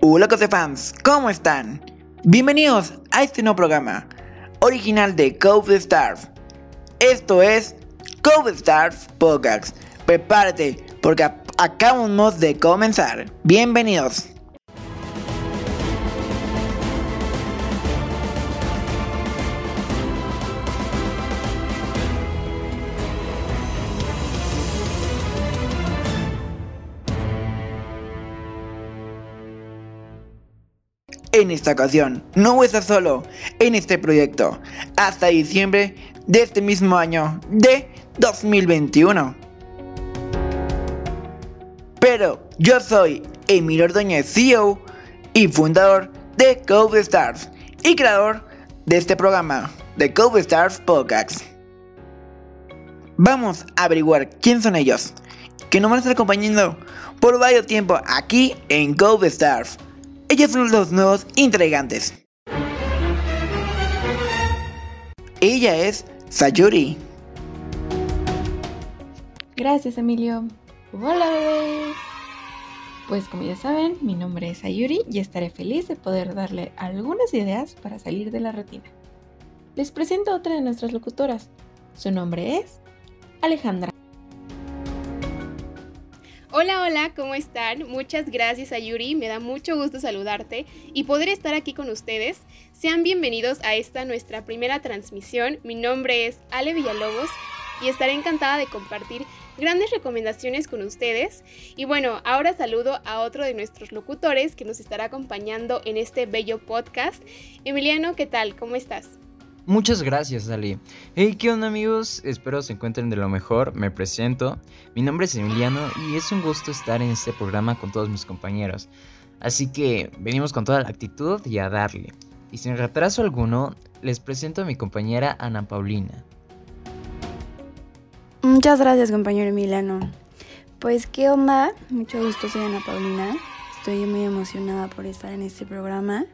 Hola fans, ¿cómo están? Bienvenidos a este nuevo programa, original de Code Stars. Esto es Code Stars Podcast. Prepárate, porque acabamos de comenzar. Bienvenidos. En esta ocasión, no estar solo en este proyecto hasta diciembre de este mismo año de 2021. Pero yo soy Emilio Ordóñez, CEO y fundador de Code Stars y creador de este programa, de Code Stars Podcast. Vamos a averiguar quién son ellos, que nos van a estar acompañando por varios tiempo aquí en Code Stars ellos son los nuevos integrantes. Ella es Sayuri. Gracias, Emilio. Hola, bebés. Pues como ya saben, mi nombre es Sayuri y estaré feliz de poder darle algunas ideas para salir de la rutina. Les presento a otra de nuestras locutoras. Su nombre es Alejandra. Hola, hola, ¿cómo están? Muchas gracias a Yuri, me da mucho gusto saludarte y poder estar aquí con ustedes. Sean bienvenidos a esta nuestra primera transmisión. Mi nombre es Ale Villalobos y estaré encantada de compartir grandes recomendaciones con ustedes. Y bueno, ahora saludo a otro de nuestros locutores que nos estará acompañando en este bello podcast. Emiliano, ¿qué tal? ¿Cómo estás? Muchas gracias, Ali. Hey, ¿qué onda, amigos? Espero se encuentren de lo mejor. Me presento. Mi nombre es Emiliano y es un gusto estar en este programa con todos mis compañeros. Así que venimos con toda la actitud y a darle. Y sin retraso alguno, les presento a mi compañera Ana Paulina. Muchas gracias, compañero Emiliano. Pues, ¿qué onda? Mucho gusto, soy Ana Paulina. Estoy muy emocionada por estar en este programa.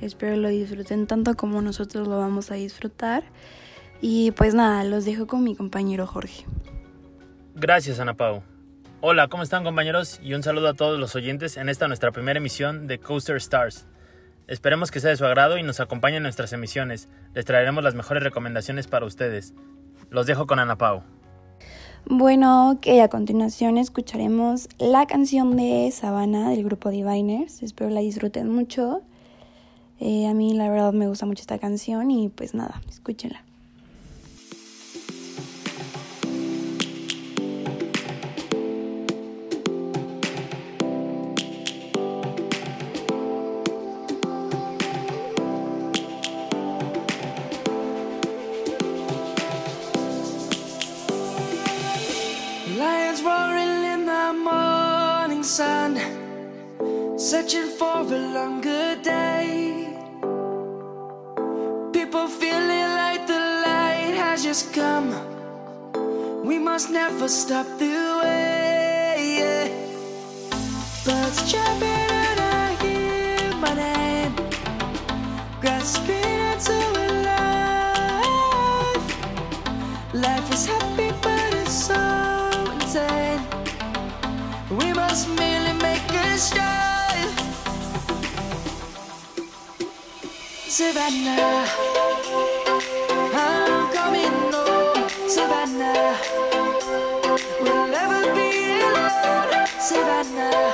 Espero lo disfruten tanto como nosotros lo vamos a disfrutar. Y pues nada, los dejo con mi compañero Jorge. Gracias, Ana Pau. Hola, ¿cómo están compañeros? Y un saludo a todos los oyentes en esta nuestra primera emisión de Coaster Stars. Esperemos que sea de su agrado y nos acompañen en nuestras emisiones. Les traeremos las mejores recomendaciones para ustedes. Los dejo con Ana Pau. Bueno, que a continuación escucharemos la canción de Sabana del grupo Diviners. Espero la disfruten mucho. Eh, a mí la verdad me gusta mucho esta canción y pues nada, escúchenla. Searching for a longer must never stop the way. Yeah. Birds jumping and I hear my name, grasping into life. Life is happy, but it's so insane. We must merely make a strive. Savannah. Savannah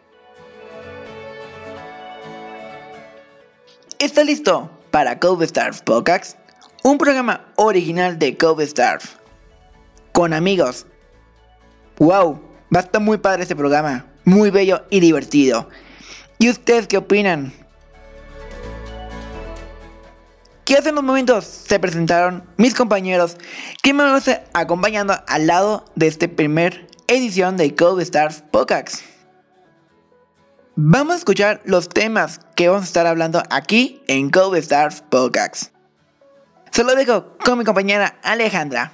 ¿Está listo para Cove Stars Podcast? Un programa original de Cove Stars. Con amigos. ¡Wow! Va a estar muy padre este programa. Muy bello y divertido. ¿Y ustedes qué opinan? Que hace unos momentos se presentaron mis compañeros que me van a acompañando al lado de esta primer edición de Code Stars Podcast. Vamos a escuchar los temas que vamos a estar hablando aquí en Code Stars Podcast. Se lo dejo con mi compañera Alejandra.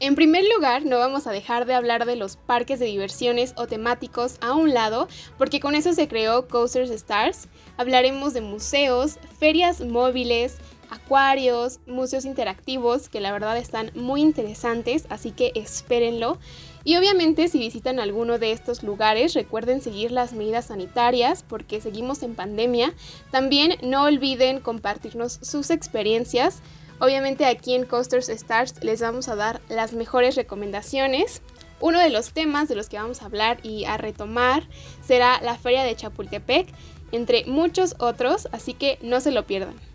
En primer lugar, no vamos a dejar de hablar de los parques de diversiones o temáticos a un lado, porque con eso se creó Coasters Stars. Hablaremos de museos, ferias móviles, acuarios, museos interactivos, que la verdad están muy interesantes, así que espérenlo. Y obviamente si visitan alguno de estos lugares, recuerden seguir las medidas sanitarias porque seguimos en pandemia. También no olviden compartirnos sus experiencias. Obviamente aquí en Coasters Stars les vamos a dar las mejores recomendaciones. Uno de los temas de los que vamos a hablar y a retomar será la Feria de Chapultepec, entre muchos otros, así que no se lo pierdan.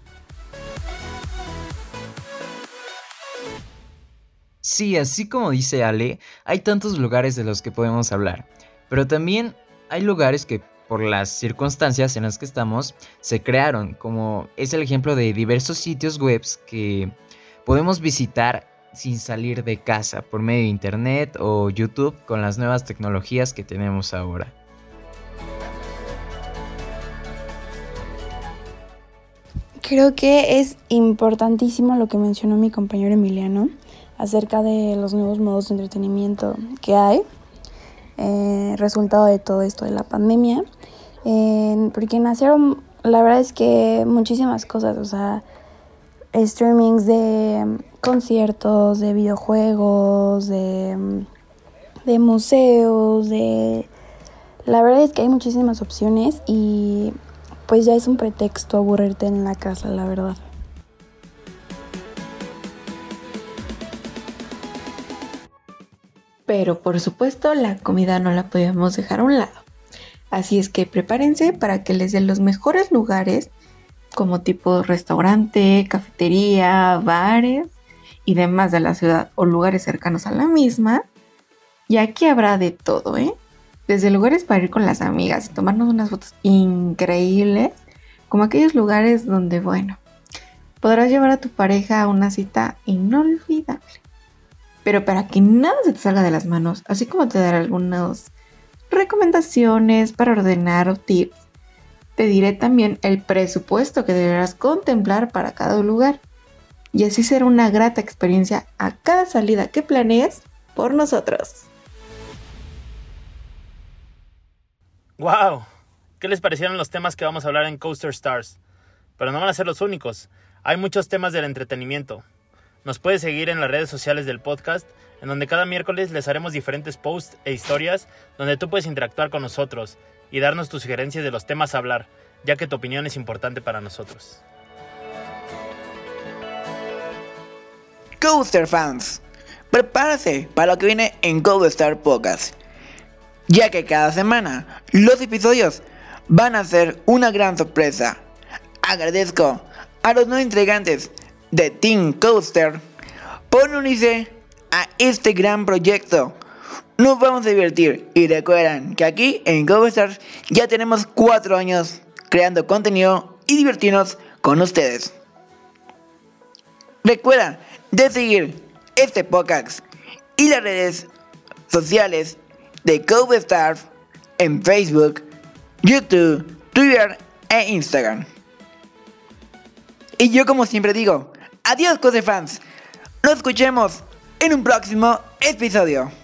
Sí, así como dice Ale, hay tantos lugares de los que podemos hablar, pero también hay lugares que por las circunstancias en las que estamos se crearon, como es el ejemplo de diversos sitios web que podemos visitar sin salir de casa por medio de internet o YouTube con las nuevas tecnologías que tenemos ahora. Creo que es importantísimo lo que mencionó mi compañero Emiliano acerca de los nuevos modos de entretenimiento que hay, eh, resultado de todo esto de la pandemia, eh, porque nacieron, la verdad es que muchísimas cosas, o sea, streamings de conciertos, de videojuegos, de, de museos, de... La verdad es que hay muchísimas opciones y pues ya es un pretexto aburrirte en la casa, la verdad. Pero por supuesto la comida no la podíamos dejar a un lado. Así es que prepárense para que les den los mejores lugares como tipo restaurante, cafetería, bares y demás de la ciudad o lugares cercanos a la misma. Y aquí habrá de todo, ¿eh? Desde lugares para ir con las amigas y tomarnos unas fotos increíbles, como aquellos lugares donde, bueno, podrás llevar a tu pareja a una cita inolvidable. Pero para que nada se te salga de las manos, así como te daré algunas recomendaciones para ordenar o tips, te diré también el presupuesto que deberás contemplar para cada lugar. Y así será una grata experiencia a cada salida que planees por nosotros. ¡Wow! ¿Qué les parecieron los temas que vamos a hablar en Coaster Stars? Pero no van a ser los únicos. Hay muchos temas del entretenimiento. Nos puedes seguir en las redes sociales del podcast, en donde cada miércoles les haremos diferentes posts e historias donde tú puedes interactuar con nosotros y darnos tus sugerencias de los temas a hablar, ya que tu opinión es importante para nosotros. Coaster fans, prepárase para lo que viene en Coaster Podcast, ya que cada semana los episodios van a ser una gran sorpresa. Agradezco a los nuevos integrantes de Team Coaster por unirse a este gran proyecto. Nos vamos a divertir y recuerden que aquí en Coaster ya tenemos 4 años creando contenido y divertirnos con ustedes. Recuerda de seguir este podcast y las redes sociales de Cove Stars en Facebook, YouTube, Twitter e Instagram. Y yo como siempre digo, adiós Code fans, nos escuchemos en un próximo episodio.